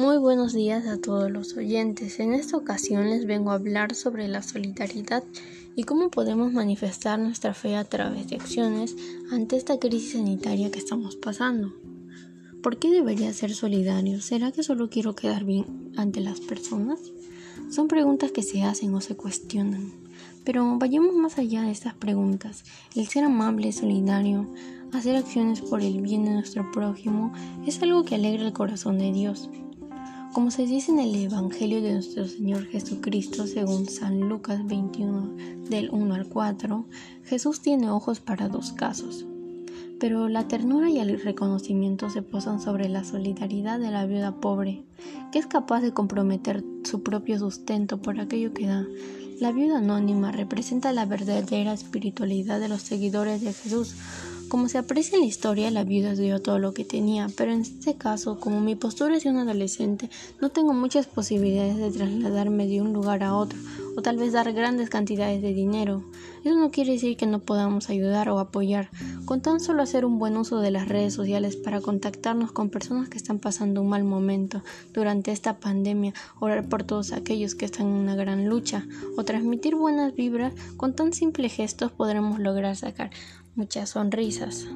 Muy buenos días a todos los oyentes. En esta ocasión les vengo a hablar sobre la solidaridad y cómo podemos manifestar nuestra fe a través de acciones ante esta crisis sanitaria que estamos pasando. ¿Por qué debería ser solidario? ¿Será que solo quiero quedar bien ante las personas? Son preguntas que se hacen o se cuestionan. Pero vayamos más allá de estas preguntas. El ser amable, solidario, hacer acciones por el bien de nuestro prójimo es algo que alegra el corazón de Dios. Como se dice en el Evangelio de nuestro Señor Jesucristo según San Lucas 21 del 1 al 4, Jesús tiene ojos para dos casos. Pero la ternura y el reconocimiento se posan sobre la solidaridad de la viuda pobre, que es capaz de comprometer su propio sustento por aquello que da. La viuda anónima representa la verdadera espiritualidad de los seguidores de Jesús, como se aprecia en la historia, la viuda dio todo lo que tenía, pero en este caso, como mi postura es de un adolescente, no tengo muchas posibilidades de trasladarme de un lugar a otro, o tal vez dar grandes cantidades de dinero. Eso no quiere decir que no podamos ayudar o apoyar, con tan solo hacer un buen uso de las redes sociales para contactarnos con personas que están pasando un mal momento durante esta pandemia, orar por todos aquellos que están en una gran lucha, o transmitir buenas vibras, con tan simples gestos podremos lograr sacar muchas sonrisas.